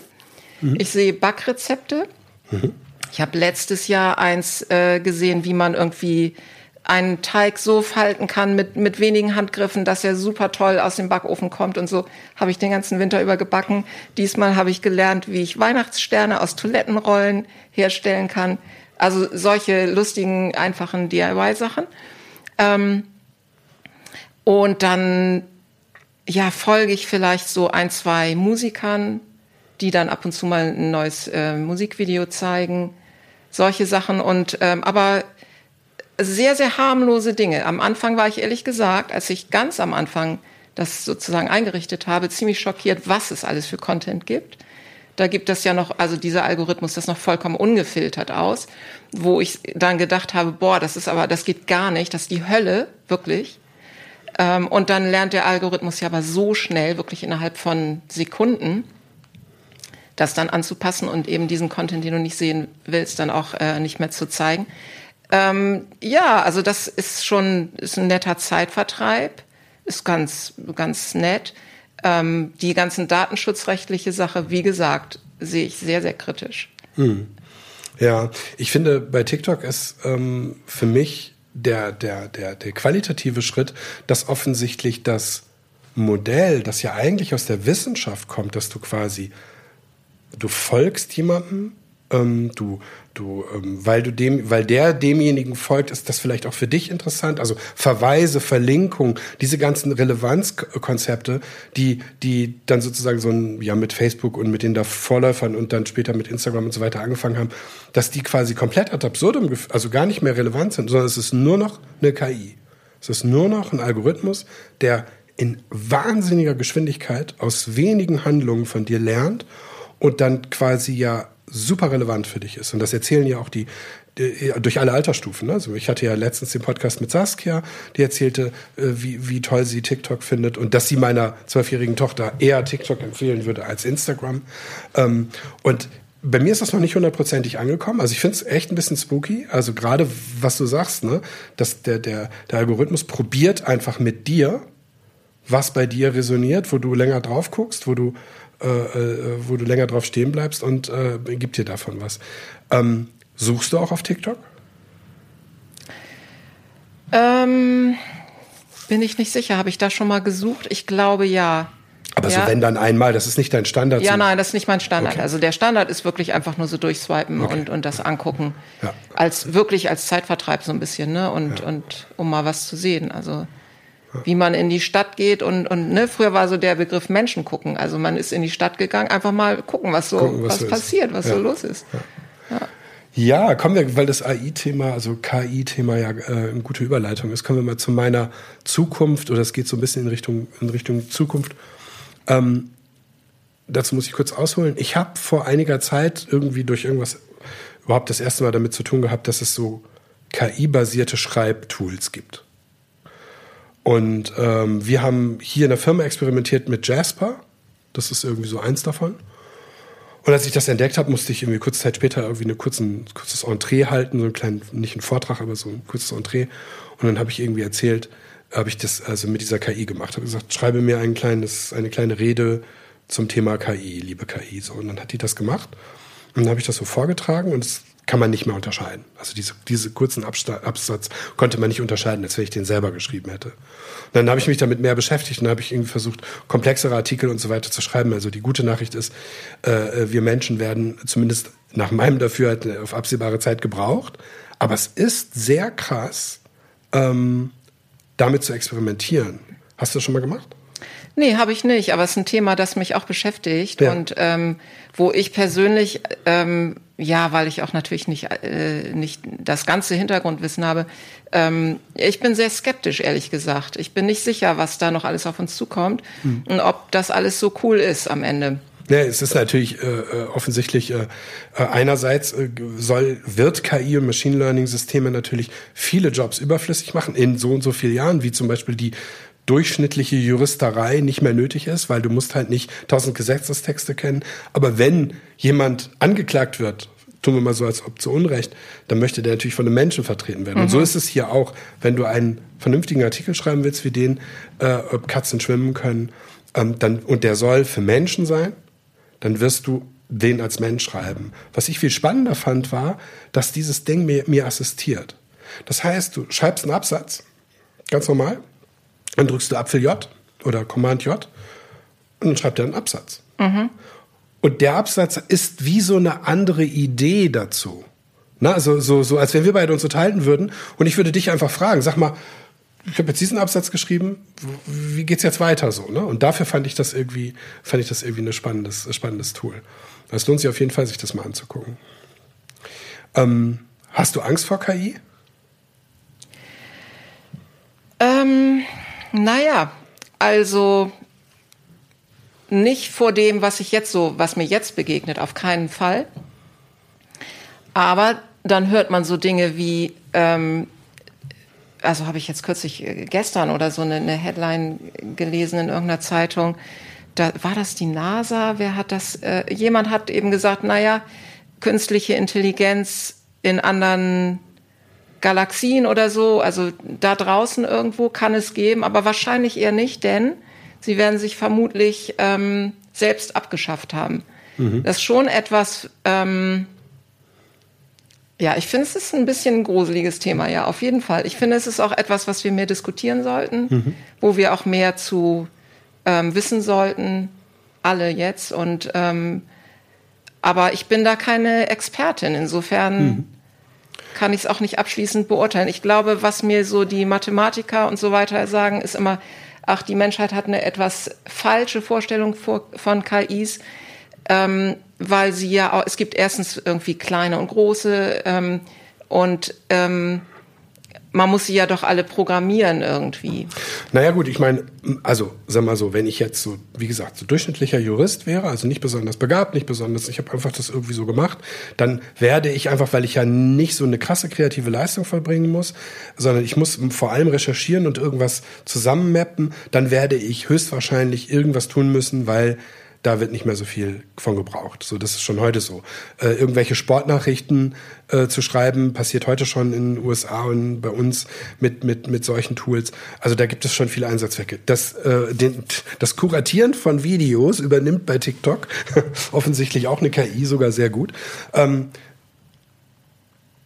Mhm. Ich sehe Backrezepte. Mhm. Ich habe letztes Jahr eins äh, gesehen, wie man irgendwie einen Teig so falten kann mit, mit wenigen Handgriffen, dass er super toll aus dem Backofen kommt. Und so habe ich den ganzen Winter über gebacken. Diesmal habe ich gelernt, wie ich Weihnachtssterne aus Toilettenrollen herstellen kann. Also solche lustigen, einfachen DIY-Sachen. Ähm, und dann, ja, folge ich vielleicht so ein, zwei Musikern, die dann ab und zu mal ein neues äh, Musikvideo zeigen. Solche Sachen. Und, ähm, aber sehr, sehr harmlose Dinge. Am Anfang war ich ehrlich gesagt, als ich ganz am Anfang das sozusagen eingerichtet habe, ziemlich schockiert, was es alles für Content gibt. Da gibt es ja noch, also dieser Algorithmus das noch vollkommen ungefiltert aus, wo ich dann gedacht habe, boah, das ist aber, das geht gar nicht, das ist die Hölle, wirklich. Ähm, und dann lernt der Algorithmus ja aber so schnell, wirklich innerhalb von Sekunden, das dann anzupassen und eben diesen Content, den du nicht sehen willst, dann auch äh, nicht mehr zu zeigen. Ähm, ja, also das ist schon ist ein netter Zeitvertreib, ist ganz ganz nett. Ähm, die ganzen datenschutzrechtliche Sache, wie gesagt, sehe ich sehr sehr kritisch. Hm. Ja, ich finde bei TikTok ist ähm, für mich der der der der qualitative Schritt, dass offensichtlich das Modell, das ja eigentlich aus der Wissenschaft kommt, dass du quasi du folgst jemandem, ähm, du Du, ähm, weil du dem, weil der demjenigen folgt, ist das vielleicht auch für dich interessant. Also Verweise, Verlinkung, diese ganzen Relevanzkonzepte, die, die dann sozusagen so ein, ja, mit Facebook und mit den da Vorläufern und dann später mit Instagram und so weiter angefangen haben, dass die quasi komplett ad absurdum, also gar nicht mehr relevant sind, sondern es ist nur noch eine KI. Es ist nur noch ein Algorithmus, der in wahnsinniger Geschwindigkeit aus wenigen Handlungen von dir lernt und dann quasi ja super relevant für dich ist. Und das erzählen ja auch die, durch alle Altersstufen. Ne? Also ich hatte ja letztens den Podcast mit Saskia, die erzählte, äh, wie, wie toll sie TikTok findet und dass sie meiner zwölfjährigen Tochter eher TikTok empfehlen würde als Instagram. Ähm, und bei mir ist das noch nicht hundertprozentig angekommen. Also ich finde es echt ein bisschen spooky. Also gerade was du sagst, ne, dass der, der, der Algorithmus probiert einfach mit dir, was bei dir resoniert, wo du länger drauf guckst, wo du äh, äh, wo du länger drauf stehen bleibst und äh, gibt dir davon was. Ähm, suchst du auch auf TikTok? Ähm, bin ich nicht sicher. Habe ich da schon mal gesucht? Ich glaube ja. Aber ja. so wenn dann einmal, das ist nicht dein Standard. Ja, nein, das ist nicht mein Standard. Okay. Also der Standard ist wirklich einfach nur so durchswipen okay. und, und das angucken. Ja. Als wirklich als Zeitvertreib so ein bisschen, ne? Und, ja. und um mal was zu sehen. Also wie man in die Stadt geht und, und ne, früher war so der Begriff Menschen gucken. Also man ist in die Stadt gegangen, einfach mal gucken, was so, gucken, was, was so passiert, was ja. so los ist. Ja. ja. Ja, kommen wir, weil das AI-Thema, also KI-Thema ja äh, eine gute Überleitung ist, kommen wir mal zu meiner Zukunft oder es geht so ein bisschen in Richtung, in Richtung Zukunft. Ähm, dazu muss ich kurz ausholen. Ich habe vor einiger Zeit irgendwie durch irgendwas überhaupt das erste Mal damit zu tun gehabt, dass es so KI-basierte Schreibtools gibt. Und ähm, wir haben hier in der Firma experimentiert mit Jasper. Das ist irgendwie so eins davon. Und als ich das entdeckt habe, musste ich irgendwie kurze Zeit später irgendwie eine kurzen, kurzes Entree halten, so einen kleinen, nicht ein Vortrag, aber so ein kurzes Entree. Und dann habe ich irgendwie erzählt, habe ich das also mit dieser KI gemacht. Habe gesagt, schreibe mir ein kleines, eine kleine Rede zum Thema KI, liebe KI. So. Und dann hat die das gemacht. Und dann habe ich das so vorgetragen und es kann man nicht mehr unterscheiden. Also diese, diese kurzen Absatz konnte man nicht unterscheiden, als wenn ich den selber geschrieben hätte. Und dann habe ich mich damit mehr beschäftigt und habe ich irgendwie versucht, komplexere Artikel und so weiter zu schreiben. Also die gute Nachricht ist, äh, wir Menschen werden zumindest nach meinem Dafürhalten auf absehbare Zeit gebraucht. Aber es ist sehr krass, ähm, damit zu experimentieren. Hast du das schon mal gemacht? Nee, habe ich nicht, aber es ist ein Thema, das mich auch beschäftigt ja. und ähm, wo ich persönlich, ähm, ja, weil ich auch natürlich nicht, äh, nicht das ganze Hintergrundwissen habe, ähm, ich bin sehr skeptisch, ehrlich gesagt. Ich bin nicht sicher, was da noch alles auf uns zukommt hm. und ob das alles so cool ist am Ende. Ja, es ist natürlich äh, äh offensichtlich äh, äh, einerseits äh, soll wird KI und Machine Learning Systeme natürlich viele Jobs überflüssig machen in so und so vielen Jahren, wie zum Beispiel die durchschnittliche Juristerei nicht mehr nötig ist, weil du musst halt nicht tausend Gesetzestexte kennen. Aber wenn jemand angeklagt wird, tun wir mal so, als ob zu Unrecht, dann möchte der natürlich von einem Menschen vertreten werden. Mhm. Und so mhm. ist es hier auch, wenn du einen vernünftigen Artikel schreiben willst, wie den, äh, ob Katzen schwimmen können, ähm, dann, und der soll für Menschen sein, dann wirst du den als Mensch schreiben. Was ich viel spannender fand, war, dass dieses Ding mir, mir assistiert. Das heißt, du schreibst einen Absatz, ganz normal, dann drückst du Apfel J oder Command J und dann schreibt er einen Absatz. Mhm. Und der Absatz ist wie so eine andere Idee dazu. Na, also so, so, als wenn wir beide uns unterhalten würden und ich würde dich einfach fragen, sag mal, ich habe jetzt diesen Absatz geschrieben, wie geht's jetzt weiter so, ne? Und dafür fand ich das irgendwie, fand ich das irgendwie ein spannendes, spannendes Tool. Es lohnt sich auf jeden Fall, sich das mal anzugucken. Ähm, hast du Angst vor KI? Ähm, naja, also nicht vor dem, was ich jetzt so, was mir jetzt begegnet, auf keinen Fall. Aber dann hört man so Dinge wie, ähm, also habe ich jetzt kürzlich äh, gestern oder so eine, eine, Headline gelesen in irgendeiner Zeitung. Da war das die NASA. Wer hat das? Äh, jemand hat eben gesagt, naja, künstliche Intelligenz in anderen Galaxien oder so, also da draußen irgendwo kann es geben, aber wahrscheinlich eher nicht, denn sie werden sich vermutlich ähm, selbst abgeschafft haben. Mhm. Das ist schon etwas, ähm, ja, ich finde, es ist ein bisschen ein gruseliges Thema, ja, auf jeden Fall. Ich finde, es ist auch etwas, was wir mehr diskutieren sollten, mhm. wo wir auch mehr zu ähm, wissen sollten, alle jetzt. Und ähm, aber ich bin da keine Expertin. Insofern mhm. Kann ich es auch nicht abschließend beurteilen. Ich glaube, was mir so die Mathematiker und so weiter sagen, ist immer, ach, die Menschheit hat eine etwas falsche Vorstellung von KIs ähm, weil sie ja auch, es gibt erstens irgendwie kleine und große ähm, und ähm, man muss sie ja doch alle programmieren irgendwie. Naja gut, ich meine, also sag mal so, wenn ich jetzt so, wie gesagt, so durchschnittlicher Jurist wäre, also nicht besonders begabt, nicht besonders, ich habe einfach das irgendwie so gemacht, dann werde ich einfach, weil ich ja nicht so eine krasse kreative Leistung vollbringen muss, sondern ich muss vor allem recherchieren und irgendwas zusammenmappen, dann werde ich höchstwahrscheinlich irgendwas tun müssen, weil da wird nicht mehr so viel von gebraucht. So, das ist schon heute so. Äh, irgendwelche Sportnachrichten äh, zu schreiben, passiert heute schon in den USA und bei uns mit, mit, mit solchen Tools. Also da gibt es schon viele Einsatzzwecke. Das, äh, den, das Kuratieren von Videos übernimmt bei TikTok <laughs> offensichtlich auch eine KI sogar sehr gut. Ähm,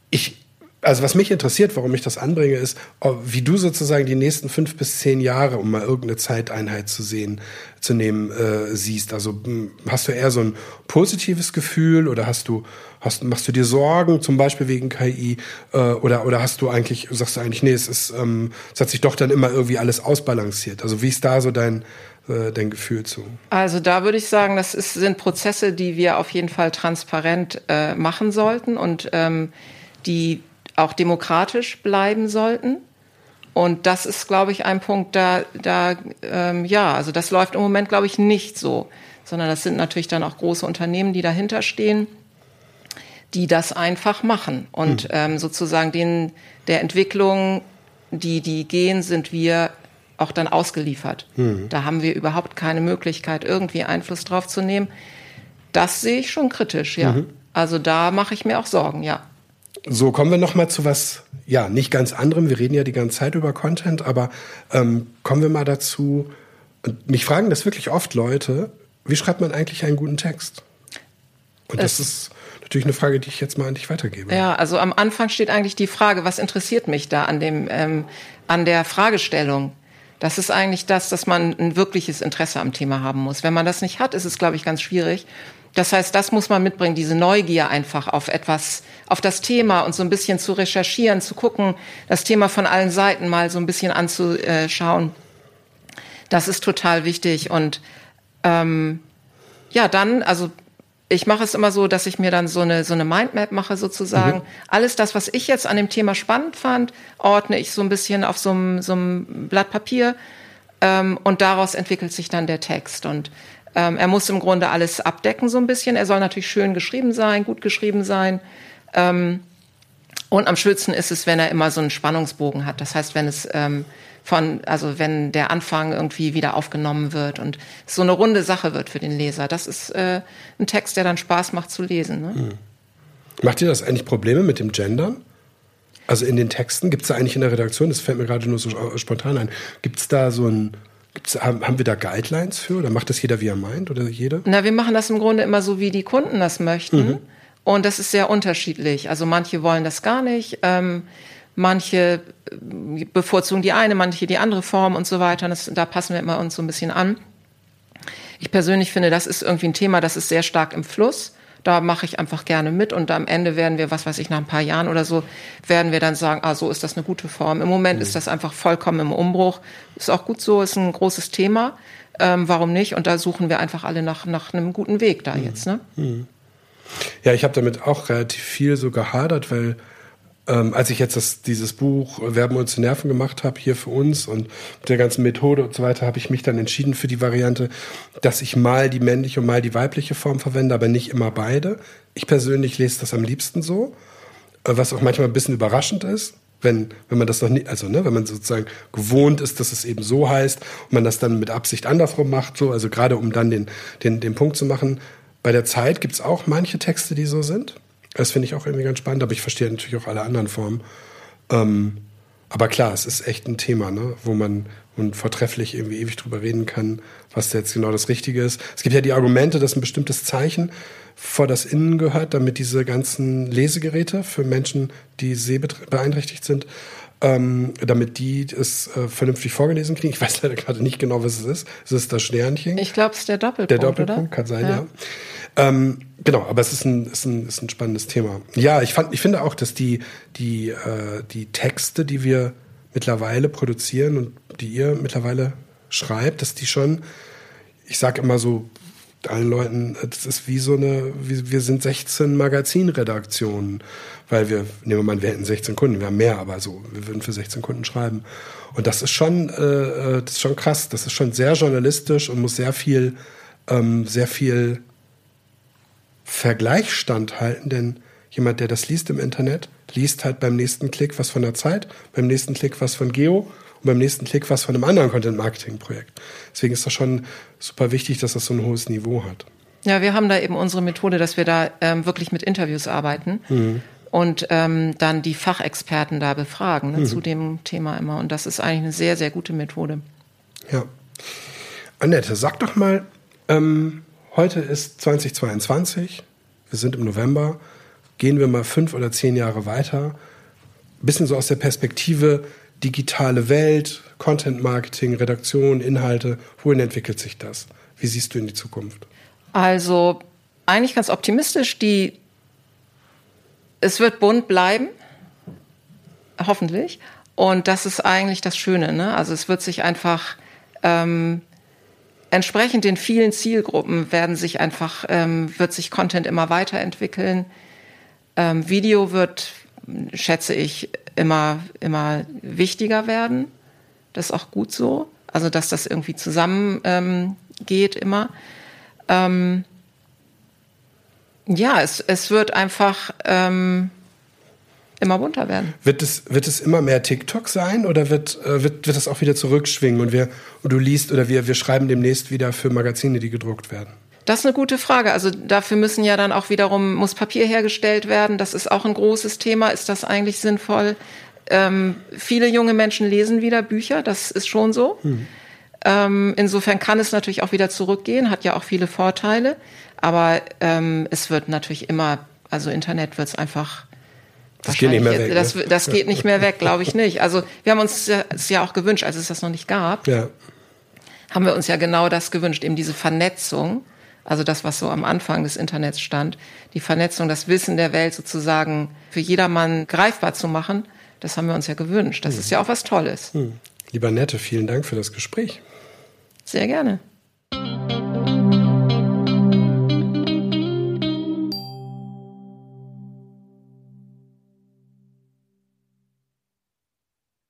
ich, also was mich interessiert, warum ich das anbringe, ist, wie du sozusagen die nächsten fünf bis zehn Jahre, um mal irgendeine Zeiteinheit zu sehen, zu nehmen, äh, siehst. Also hm, hast du eher so ein positives Gefühl oder hast du, hast, machst du dir Sorgen, zum Beispiel wegen KI, äh, oder, oder hast du eigentlich, sagst du eigentlich, nee, es ist, ähm, es hat sich doch dann immer irgendwie alles ausbalanciert. Also wie ist da so dein, äh, dein Gefühl zu? Also da würde ich sagen, das ist, sind Prozesse, die wir auf jeden Fall transparent äh, machen sollten und ähm, die auch demokratisch bleiben sollten. Und das ist, glaube ich, ein Punkt, da, da ähm, ja, also das läuft im Moment, glaube ich, nicht so, sondern das sind natürlich dann auch große Unternehmen, die dahinter stehen, die das einfach machen. Und hm. ähm, sozusagen den, der Entwicklung, die die gehen, sind wir auch dann ausgeliefert. Hm. Da haben wir überhaupt keine Möglichkeit, irgendwie Einfluss drauf zu nehmen. Das sehe ich schon kritisch, ja. Mhm. Also da mache ich mir auch Sorgen, ja. So, kommen wir noch mal zu was, ja, nicht ganz anderem. Wir reden ja die ganze Zeit über Content, aber ähm, kommen wir mal dazu. Und mich fragen das wirklich oft Leute, wie schreibt man eigentlich einen guten Text? Und das ist natürlich eine Frage, die ich jetzt mal an dich weitergebe. Ja, also am Anfang steht eigentlich die Frage, was interessiert mich da an dem, ähm, an der Fragestellung? Das ist eigentlich das, dass man ein wirkliches Interesse am Thema haben muss. Wenn man das nicht hat, ist es, glaube ich, ganz schwierig. Das heißt, das muss man mitbringen, diese Neugier einfach auf etwas, auf das Thema und so ein bisschen zu recherchieren, zu gucken, das Thema von allen Seiten mal so ein bisschen anzuschauen. Das ist total wichtig. Und ähm, ja, dann, also ich mache es immer so, dass ich mir dann so eine, so eine Mindmap mache sozusagen. Mhm. Alles das, was ich jetzt an dem Thema spannend fand, ordne ich so ein bisschen auf so einem, so einem Blatt Papier ähm, und daraus entwickelt sich dann der Text. Und ähm, er muss im Grunde alles abdecken so ein bisschen. Er soll natürlich schön geschrieben sein, gut geschrieben sein. Ähm, und am schönsten ist es, wenn er immer so einen Spannungsbogen hat. Das heißt, wenn es ähm, von, also wenn der Anfang irgendwie wieder aufgenommen wird und so eine runde Sache wird für den Leser. Das ist äh, ein Text, der dann Spaß macht zu lesen. Ne? Mhm. Macht ihr das eigentlich Probleme mit dem Gendern? Also in den Texten, gibt es da eigentlich in der Redaktion, das fällt mir gerade nur so spontan ein, gibt es da so ein, Gibt's, haben wir da Guidelines für oder macht das jeder, wie er meint oder jede? Na, wir machen das im Grunde immer so, wie die Kunden das möchten. Mhm. Und das ist sehr unterschiedlich. Also manche wollen das gar nicht. Ähm, Manche äh, bevorzugen die eine, manche die andere Form und so weiter. Das, da passen wir immer uns so ein bisschen an. Ich persönlich finde, das ist irgendwie ein Thema, das ist sehr stark im Fluss. Da mache ich einfach gerne mit und am Ende werden wir, was weiß ich, nach ein paar Jahren oder so, werden wir dann sagen, ah, so ist das eine gute Form. Im Moment mhm. ist das einfach vollkommen im Umbruch. Ist auch gut so, ist ein großes Thema. Ähm, warum nicht? Und da suchen wir einfach alle nach, nach einem guten Weg da mhm. jetzt. Ne? Mhm. Ja, ich habe damit auch relativ viel so gehadert, weil ähm, als ich jetzt das, dieses Buch Werben und zu Nerven gemacht habe hier für uns und mit der ganzen Methode und so weiter, habe ich mich dann entschieden für die Variante, dass ich mal die männliche und mal die weibliche Form verwende, aber nicht immer beide. Ich persönlich lese das am liebsten so, äh, was auch manchmal ein bisschen überraschend ist. Wenn, wenn man das noch nicht, also ne, wenn man sozusagen gewohnt ist, dass es eben so heißt und man das dann mit Absicht andersrum macht, so, also gerade um dann den, den, den Punkt zu machen. Bei der Zeit gibt es auch manche Texte, die so sind. Das finde ich auch irgendwie ganz spannend, aber ich verstehe natürlich auch alle anderen Formen. Ähm, aber klar, es ist echt ein Thema, ne? wo man und vortrefflich irgendwie ewig drüber reden kann, was jetzt genau das Richtige ist. Es gibt ja die Argumente, dass ein bestimmtes Zeichen vor das Innen gehört, damit diese ganzen Lesegeräte für Menschen, die sehbeeinträchtigt sind, ähm, damit die es äh, vernünftig vorgelesen kriegen. Ich weiß <laughs> leider gerade nicht genau, was es ist. Es ist das Sternchen. Ich glaube, es ist der Doppelpunkt. Der Doppelpunkt oder? kann sein, ja. ja. Ähm, genau, aber es ist ein, ist, ein, ist ein spannendes Thema. Ja, ich, fand, ich finde auch, dass die, die, äh, die Texte, die wir mittlerweile produzieren und die ihr mittlerweile schreibt, dass die schon, ich sage immer so allen Leuten, das ist wie so eine, wie, wir sind 16 Magazinredaktionen, weil wir, nehmen wir mal, wir hätten 16 Kunden, wir haben mehr, aber so, wir würden für 16 Kunden schreiben. Und das ist schon, äh, äh, das ist schon krass, das ist schon sehr journalistisch und muss sehr viel, ähm, sehr viel Vergleich standhalten, denn jemand, der das liest im Internet, liest halt beim nächsten Klick was von der Zeit, beim nächsten Klick was von Geo und beim nächsten Klick was von einem anderen Content-Marketing-Projekt. Deswegen ist das schon super wichtig, dass das so ein hohes Niveau hat. Ja, wir haben da eben unsere Methode, dass wir da ähm, wirklich mit Interviews arbeiten. Mhm. Und ähm, dann die Fachexperten da befragen ne, mhm. zu dem Thema immer. Und das ist eigentlich eine sehr, sehr gute Methode. Ja. Annette, sag doch mal, ähm, Heute ist 2022, wir sind im November, gehen wir mal fünf oder zehn Jahre weiter, bisschen so aus der Perspektive digitale Welt, Content Marketing, Redaktion, Inhalte, wohin entwickelt sich das? Wie siehst du in die Zukunft? Also eigentlich ganz optimistisch, die es wird bunt bleiben, hoffentlich. Und das ist eigentlich das Schöne. Ne? Also es wird sich einfach ähm, entsprechend den vielen Zielgruppen werden sich einfach, ähm, wird sich Content immer weiterentwickeln. Ähm, Video wird, schätze ich, immer, immer wichtiger werden. Das ist auch gut so. Also, dass das irgendwie zusammen ähm, geht immer. Ähm, ja, es, es wird einfach, ähm, immer bunter werden. Wird es, wird es immer mehr TikTok sein oder wird, äh, wird, wird das auch wieder zurückschwingen und, wir, und du liest oder wir, wir schreiben demnächst wieder für Magazine, die gedruckt werden? Das ist eine gute Frage. Also dafür müssen ja dann auch wiederum, muss Papier hergestellt werden. Das ist auch ein großes Thema. Ist das eigentlich sinnvoll? Ähm, viele junge Menschen lesen wieder Bücher, das ist schon so. Hm. Ähm, insofern kann es natürlich auch wieder zurückgehen, hat ja auch viele Vorteile. Aber ähm, es wird natürlich immer, also Internet wird es einfach das geht nicht mehr weg. Das, ne? das geht nicht mehr weg, glaube ich nicht. Also wir haben uns es ja auch gewünscht, als es das noch nicht gab, ja. haben wir uns ja genau das gewünscht, eben diese Vernetzung, also das, was so am Anfang des Internets stand, die Vernetzung, das Wissen der Welt sozusagen für jedermann greifbar zu machen, das haben wir uns ja gewünscht. Das hm. ist ja auch was Tolles. Hm. Lieber Nette, vielen Dank für das Gespräch. Sehr gerne.